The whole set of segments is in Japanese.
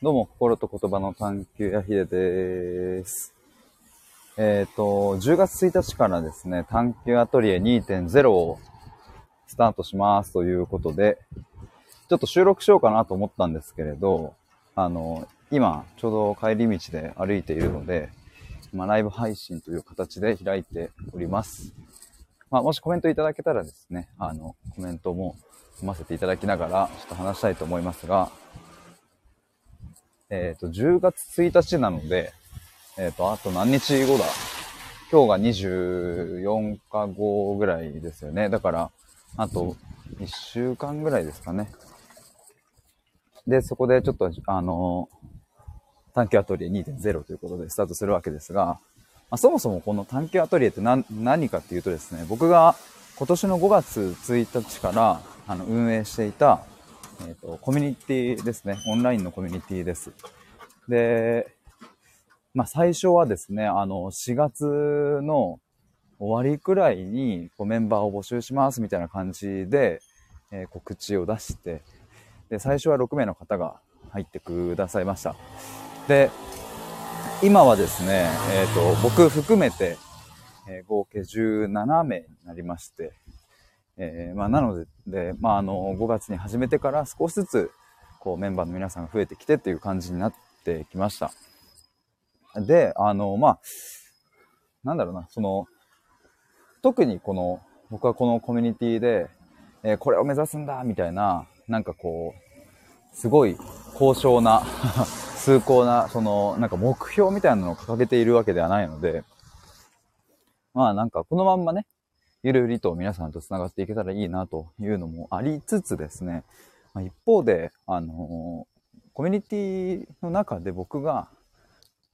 どうも、心と言葉の探求やひでです。えっ、と、10月1日からですね、探求アトリエ2.0をスタートしますということで、ちょっと収録しようかなと思ったんですけれど、あの、今、ちょうど帰り道で歩いているので、ま、ライブ配信という形で開いております。まあ、もしコメントいただけたらですね、あの、コメントも読ませていただきながら、ちょっと話したいと思いますが、えっ、と、10月1日なので、えっ、と、あと何日後だ？今日が24日後ぐらいですよね。だから、あと1週間ぐらいですかね。で、そこでちょっと、あの、探求アトリエ2.0ということでスタートするわけですが、まあ、そもそもこの探求アトリエって何何かっていうとですね、僕が今年の5月1日からあの運営していた、えっ、と、コミュニティですね。オンラインのコミュニティです。で、まあ最初はですね、あの、4月の終わりくらいにこうメンバーを募集しますみたいな感じで、えー告知を出して、で、最初は6名の方が入ってくださいました。で、今はですね、えっ、と、僕含めて、えー合計17名になりまして、えーまあ、なので、で、まあ、あの、5月に始めてから少しずつ、こう、メンバーの皆さんが増えてきてっていう感じになってきました。で、あの、まあ、なんだろうな、その、特にこの、僕はこのコミュニティで、えーこれを目指すんだみたいな、なんかこう、すごい高尚な、崇高な、その、なんか目標みたいなのを掲げているわけではないので、まあなんかこのまんまね、ゆるゆりと皆さんと繋がっていけたらいいなというのもありつつですね、ま、一方で、あのコミュニティの中で僕が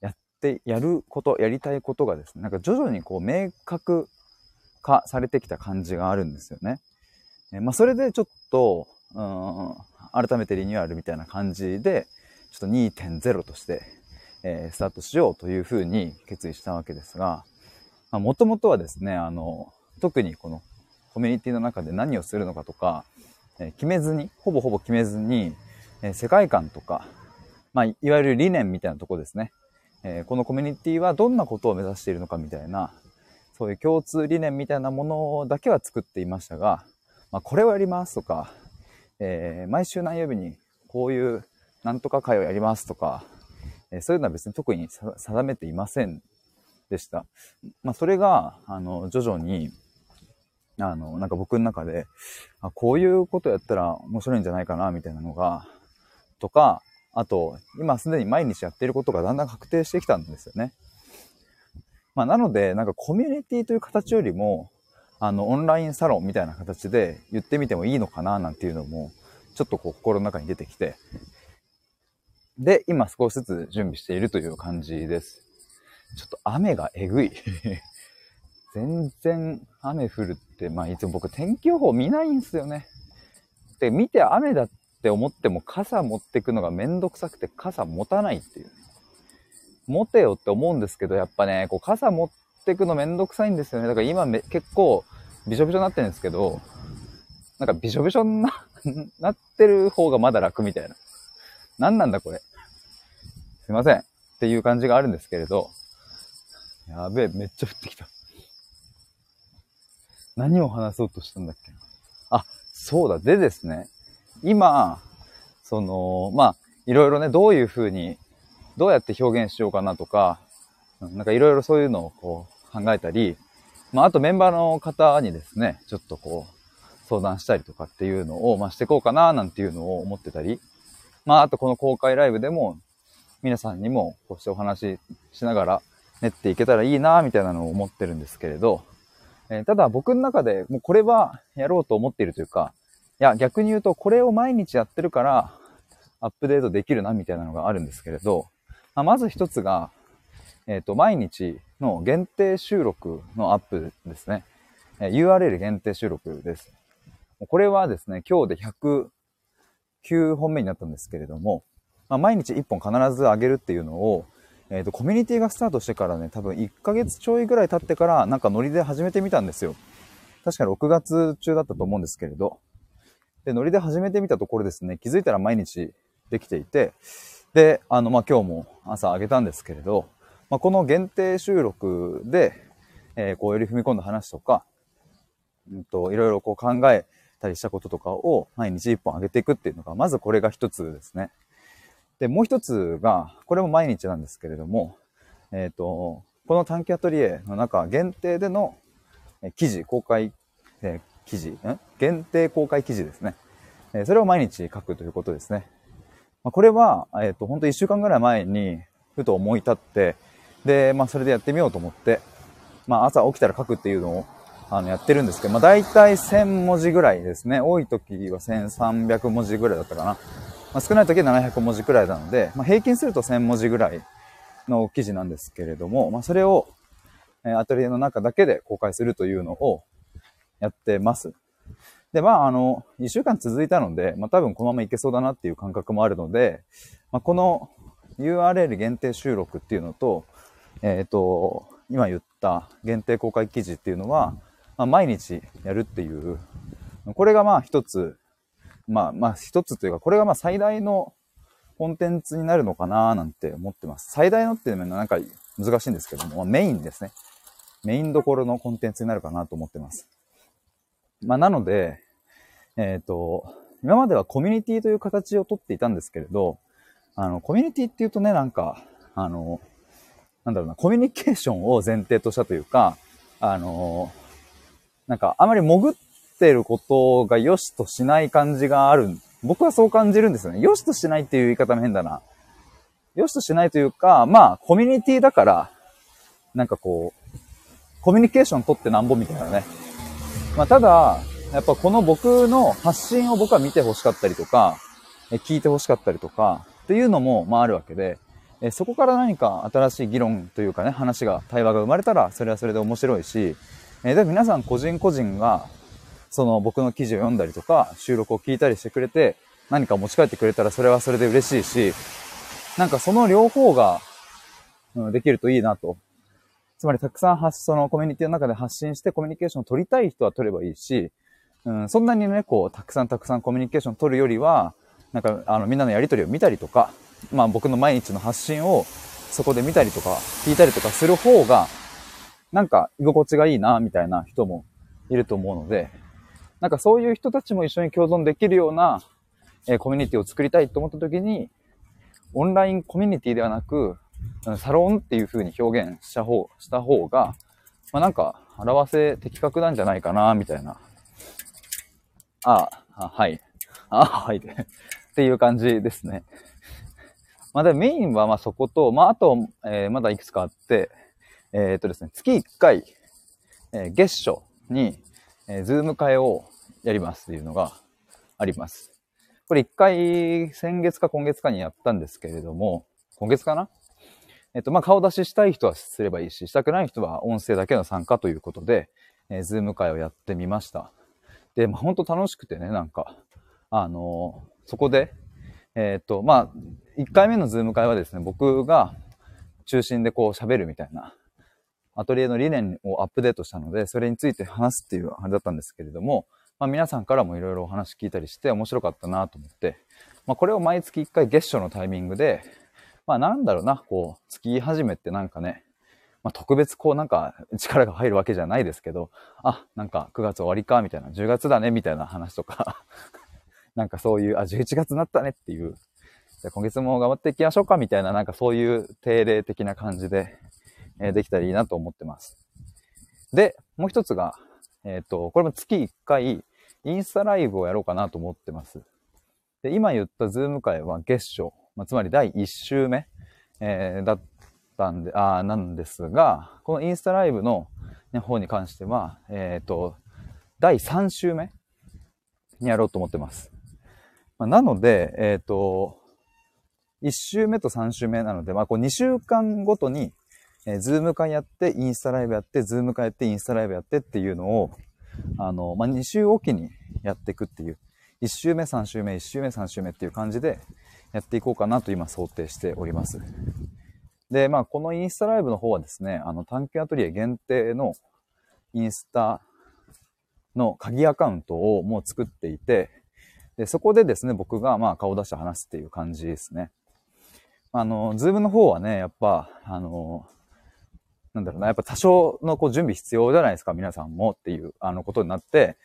やって、やること、やりたいことがですね、なんか徐々にこう明確化されてきた感じがあるんですよね。えまあそれでちょっと、うん、改めてリニューアルみたいな感じで、ちょっと2.0として、えースタートしようというふうに決意したわけですが、もともとはですね、あの、特にこのコミュニティの中で何をするのかとか、え決めずに、ほぼほぼ決めずに、え世界観とか、まあ、いわゆる理念みたいなとこですね。えこのコミュニティはどんなことを目指しているのかみたいな、そういう共通理念みたいなものだけは作っていましたが、まあ、これをやりますとか、えー毎週何曜日にこういうなんとか会をやりますとか、えーそういうのは別に特に定めていませんでした。まあ、それが、あの、徐々に、あの、なんか僕の中で、あこういうことやったら面白いんじゃないかな、みたいなのが、とか、あと、今すでに毎日やっていることがだんだん確定してきたんですよね。まあ、なので、なんかコミュニティという形よりも、あの、オンラインサロンみたいな形で言ってみてもいいのかな、なんていうのも、ちょっとこう心の中に出てきて、で、今少しずつ準備しているという感じです。ちょっと雨がえぐい。全然雨降るって、まあいつも僕天気予報見ないんですよね。で、見て雨だって思っても傘持ってくのがめんどくさくて傘持たないっていう。持てよって思うんですけど、やっぱね、こう傘持ってくのめんどくさいんですよね。だから今め結構びしょびしょになってるんですけど、なんかびしょびしょにな なってる方がまだ楽みたいな。何なんだこれ。すいません。っていう感じがあるんですけれど、やべえ、めっちゃ降ってきた。何を話そうとしたんだっけ？あ、そうだ。でですね、今、その、まあ、いろいろね、どういう風に、どうやって表現しようかなとか、なんかいろいろそういうのをこう考えたり、まあ、あとメンバーの方にですね、ちょっとこう、相談したりとかっていうのを、まあ、してこうかな、なんていうのを思ってたり、まあ、あとこの公開ライブでも、皆さんにもこうしてお話ししながら練っていけたらいいな、みたいなのを思ってるんですけれど、えーただ僕の中でもうこれはやろうと思っているというか、いや、逆に言うとこれを毎日やってるからアップデートできるな、みたいなのがあるんですけれど、まあ、まず一つが、えっ、と、毎日の限定収録のアップですね。えー URL 限定収録です。これはですね、今日で109本目になったんですけれども、まあ、毎日1本必ず上げるっていうのを、えっ、と、コミュニティがスタートしてからね、多分1ヶ月ちょいぐらい経ってから、なんかノリで始めてみたんですよ。確か6月中だったと思うんですけれど。で、ノリで始めてみたところですね、気づいたら毎日できていて、で、あの、まあ、今日も朝あげたんですけれど、まあ、この限定収録で、えー、こうより踏み込んだ話とか、うんと、いろいろこう考えたりしたこととかを毎日一本上げていくっていうのが、まずこれが一つですね。で、もう一つが、これも毎日なんですけれども、えっ、ー、と、この短期アトリエの中限定での記事、公開、えー、記事、ん限定公開記事ですね。え、それを毎日書くということですね。ま、これは、えっ、ー、と、本当1週間ぐらい前に、ふと思い立って、で、まあ、それでやってみようと思って、まあ、朝起きたら書くっていうのを、あの、やってるんですけど、まあ、大体1000文字ぐらいですね。多い時は1300文字ぐらいだったかな。まあ、少ない時は700文字くらいなので、まあ、平均すると1000文字ぐらいの記事なんですけれども、まあ、それを、えアトリエの中だけで公開するというのをやってます。で、まあ、あの、1週間続いたので、まあ、多分このままいけそうだなっていう感覚もあるので、まあ、この URL 限定収録っていうのと、えっ、ー、と、今言った限定公開記事っていうのは、まあ、毎日やるっていう、これがまあ一つ、まあまあ一つというか、これがまあ最大のコンテンツになるのかななんて思ってます。最大のっていうのはなんか難しいんですけども、まあ、メインですね。メインどころのコンテンツになるかなと思ってます。まあなので、えっ、ー、と、今まではコミュニティという形をとっていたんですけれど、あの、コミュニティっていうとね、なんか、あの、なんだろうな、コミュニケーションを前提としたというか、あの、なんか、あまり潜っってることが良しとしない感じがある。僕はそう感じるんですよね。良しとしないっていう言い方も変だな。良しとしないというか、まあ、コミュニティだから、なんかこう、コミュニケーション取ってなんぼみたいなね。まあ、ただ、やっぱこの僕の発信を僕は見て欲しかったりとか、聞いて欲しかったりとか、っていうのも、まああるわけで、そこから何か新しい議論というかね、話が、対話が生まれたら、それはそれで面白いし、えで皆さん個人個人が、その僕の記事を読んだりとか、収録を聞いたりしてくれて、何か持ち帰ってくれたらそれはそれで嬉しいし、なんかその両方が、うん、できるといいなと。つまりたくさん発、そのコミュニティの中で発信してコミュニケーションを取りたい人は取ればいいし、うん、そんなにね、こう、たくさんたくさんコミュニケーション取るよりは、なんか、あの、みんなのやりとりを見たりとか、まあ僕の毎日の発信をそこで見たりとか、聞いたりとかする方が、なんか居心地がいいな、みたいな人もいると思うので、なんかそういう人たちも一緒に共存できるような、えー、コミュニティを作りたいと思った時に、オンラインコミュニティではなく、サロンっていう風に表現した方、した方が、まあ、なんか、表せ的確なんじゃないかな、みたいな。ああ、はい。ああ、はい。っていう感じですね。まあ、でメインはまあそこと、まあ、あと、えー、まだいくつかあって、えー、っとですね、月1回、えー、月初に、えー、ズーム会をやりますっていうのがあります。これ1回、先月か今月かにやったんですけれども、今月かな？えっと、まあ、顔出ししたい人はすればいいし、したくない人は音声だけの参加ということで、えー、ズーム会をやってみました。で、まあ、本当楽しくてね、なんか、あのー、そこで、えっ、と、まあ、1回目のズーム会はですね、僕が中心でこう喋るみたいな、アトリエの理念をアップデートしたので、それについて話すっていうあれだったんですけれども、まあ、皆さんからもいろいろお話聞いたりして面白かったなと思って、まあ、これを毎月1回月初のタイミングで、まあなんだろうな、こう、月始めってなんかね、まあ特別こうなんか力が入るわけじゃないですけど、あ、なんか9月終わりか、みたいな、10月だね、みたいな話とか なんかそういう、あ、11月になったねっていう、じゃ今月も頑張っていきましょうか、みたいな、なんかそういう定例的な感じで、えー、できたらいいなと思ってます。で、もう一つが、えっ、ー、と、これも月1回、インスタライブをやろうかなと思ってます。で、今言ったズーム会は月初、まあ、つまり第1週目、えー、だったんで、あなんですが、このインスタライブの、方に関しては、えっ、ー、と、第3週目にやろうと思ってます。まあ、なので、えっ、ー、と、1週目と3週目なので、まあ、こう2週間ごとに、えー、ズーム会やって、インスタライブやって、ズーム会やって、インスタライブやってっていうのを、あの、まあ、2週おきにやっていくっていう、1週目、3週目、1週目、3週目っていう感じで、やっていこうかなと今想定しております。で、まあ、このインスタライブの方はですね、あの、探検アトリエ限定のインスタの鍵アカウントをもう作っていて、で、そこでですね、僕がまあ顔出して話すっていう感じですね。あの、ズームの方はね、やっぱ、あの、なんだろうな、やっぱ多少のこう準備必要じゃないですか、皆さんもっていう、あの、ことになって、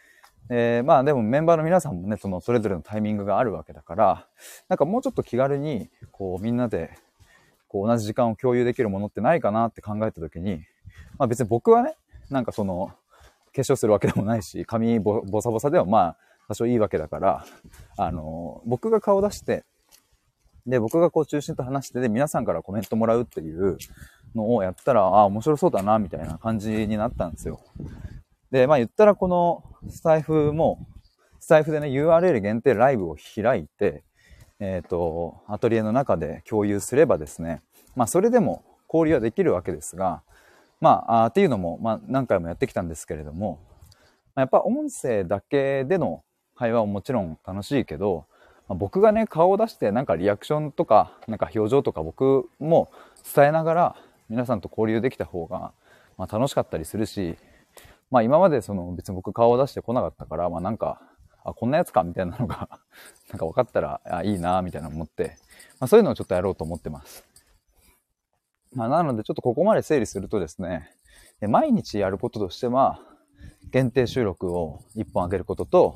えー、まあでもメンバーの皆さんもね、そのそれぞれのタイミングがあるわけだから、なんかもうちょっと気軽に、こうみんなで、こう同じ時間を共有できるものってないかなって考えたときに、まあ別に僕はね、なんかその、化粧するわけでもないし、髪ボボサボサでもまあ多少いいわけだから、あの、僕が顔出して、で、僕がこう中心と話してで、皆さんからコメントもらうっていうのをやったら、ああ、面白そうだな、みたいな感じになったんですよ。で、まあ言ったらこのスタイフも、スタイフでね、URL 限定ライブを開いて、えっ、ー、と、アトリエの中で共有すればですね、まあそれでも交流はできるわけですが、まあ、あっていうのも、まあ何回もやってきたんですけれども、やっぱ音声だけでの会話はもちろん楽しいけど、まあ、僕がね、顔を出してなんかリアクションとか、なんか表情とか僕も伝えながら皆さんと交流できた方が、まあ楽しかったりするし、まあ今までその別に僕顔を出してこなかったから、まあなんか、あ、こんなやつかみたいなのが なんか分かったら、あ、いいなみたいな思って、まあそういうのをちょっとやろうと思ってます。まあなのでちょっとここまで整理するとですね、毎日やることとしては、限定収録を1本あげることと、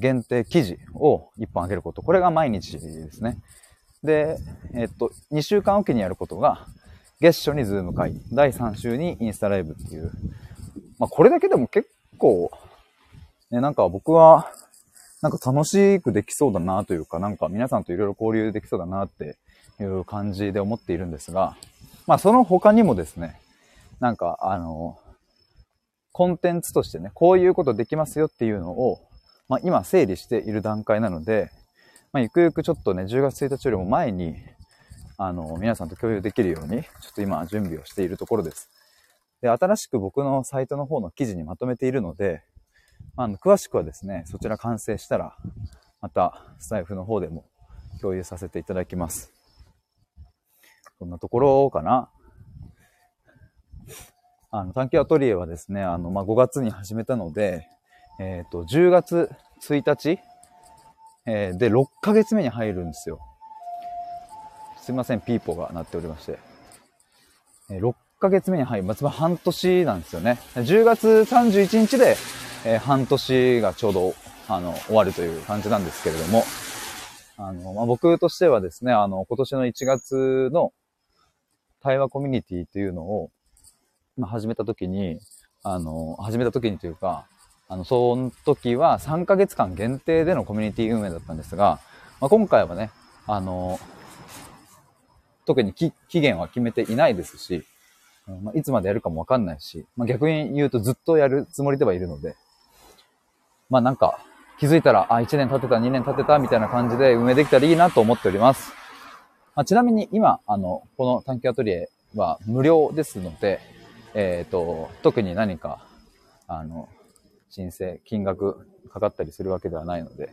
限定記事を1本あげること。これが毎日ですね。で、えっと、2週間おきにやることが、月初にズーム会、第3週にインスタライブっていう、まあ、これだけでも結構、ね、なんか僕は、なんか楽しくできそうだなというか、なんか皆さんといろいろ交流できそうだなっていう感じで思っているんですが、まあその他にもですね、なんかあの、コンテンツとしてね、こういうことできますよっていうのを、まあ今整理している段階なので、まあゆくゆくちょっとね、10月1日よりも前に、あの、皆さんと共有できるように、ちょっと今準備をしているところです。で、新しく僕のサイトの方の記事にまとめているので、あの、詳しくはですね、そちら完成したら、また、スタイフの方でも共有させていただきます。こんなところかな。あの、探検アトリエはですね、あの、まあ、5月に始めたので、えっ、ー、と、10月1日、えー、で、6ヶ月目に入るんですよ。すいません、ピーポーが鳴っておりまして。え、6ヶ月目に入る。まあ、つまり半年なんですよね。10月31日で、えー、半年がちょうど、あの、終わるという感じなんですけれども、あの、まあ、僕としてはですね、あの、今年の1月の対話コミュニティというのを、まあ、始めた時に、あの、始めた時にというか、あの、その時は3ヶ月間限定でのコミュニティ運営だったんですが、まあ、今回はね、あの、特に期限は決めていないですし、まあ、いつまでやるかもわかんないし、まあ、逆に言うとずっとやるつもりではいるので、まあなんか気づいたら、あ、1年経てた、2年経てたみたいな感じで運営できたらいいなと思っております。まあ、ちなみに今、あの、この探求アトリエは無料ですので、えっ、ー、と、特に何か、あの、申請、金額かかったりするわけではないので、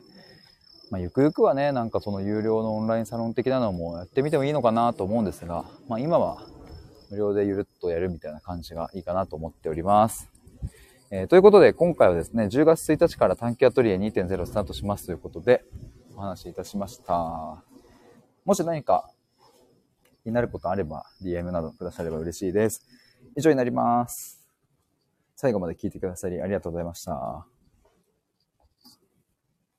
まあ、ゆくゆくはね、なんかその有料のオンラインサロン的なのもやってみてもいいのかなと思うんですが、まあ今は無料でゆるっとやるみたいな感じがいいかなと思っております。えー、ということで、今回はですね、10月1日から短期アトリエ2.0スタートしますということで、お話しいたしました。もし何か気になることあれば、DM などくだされば嬉しいです。以上になります。最後まで聞いてくださりありがとうございました。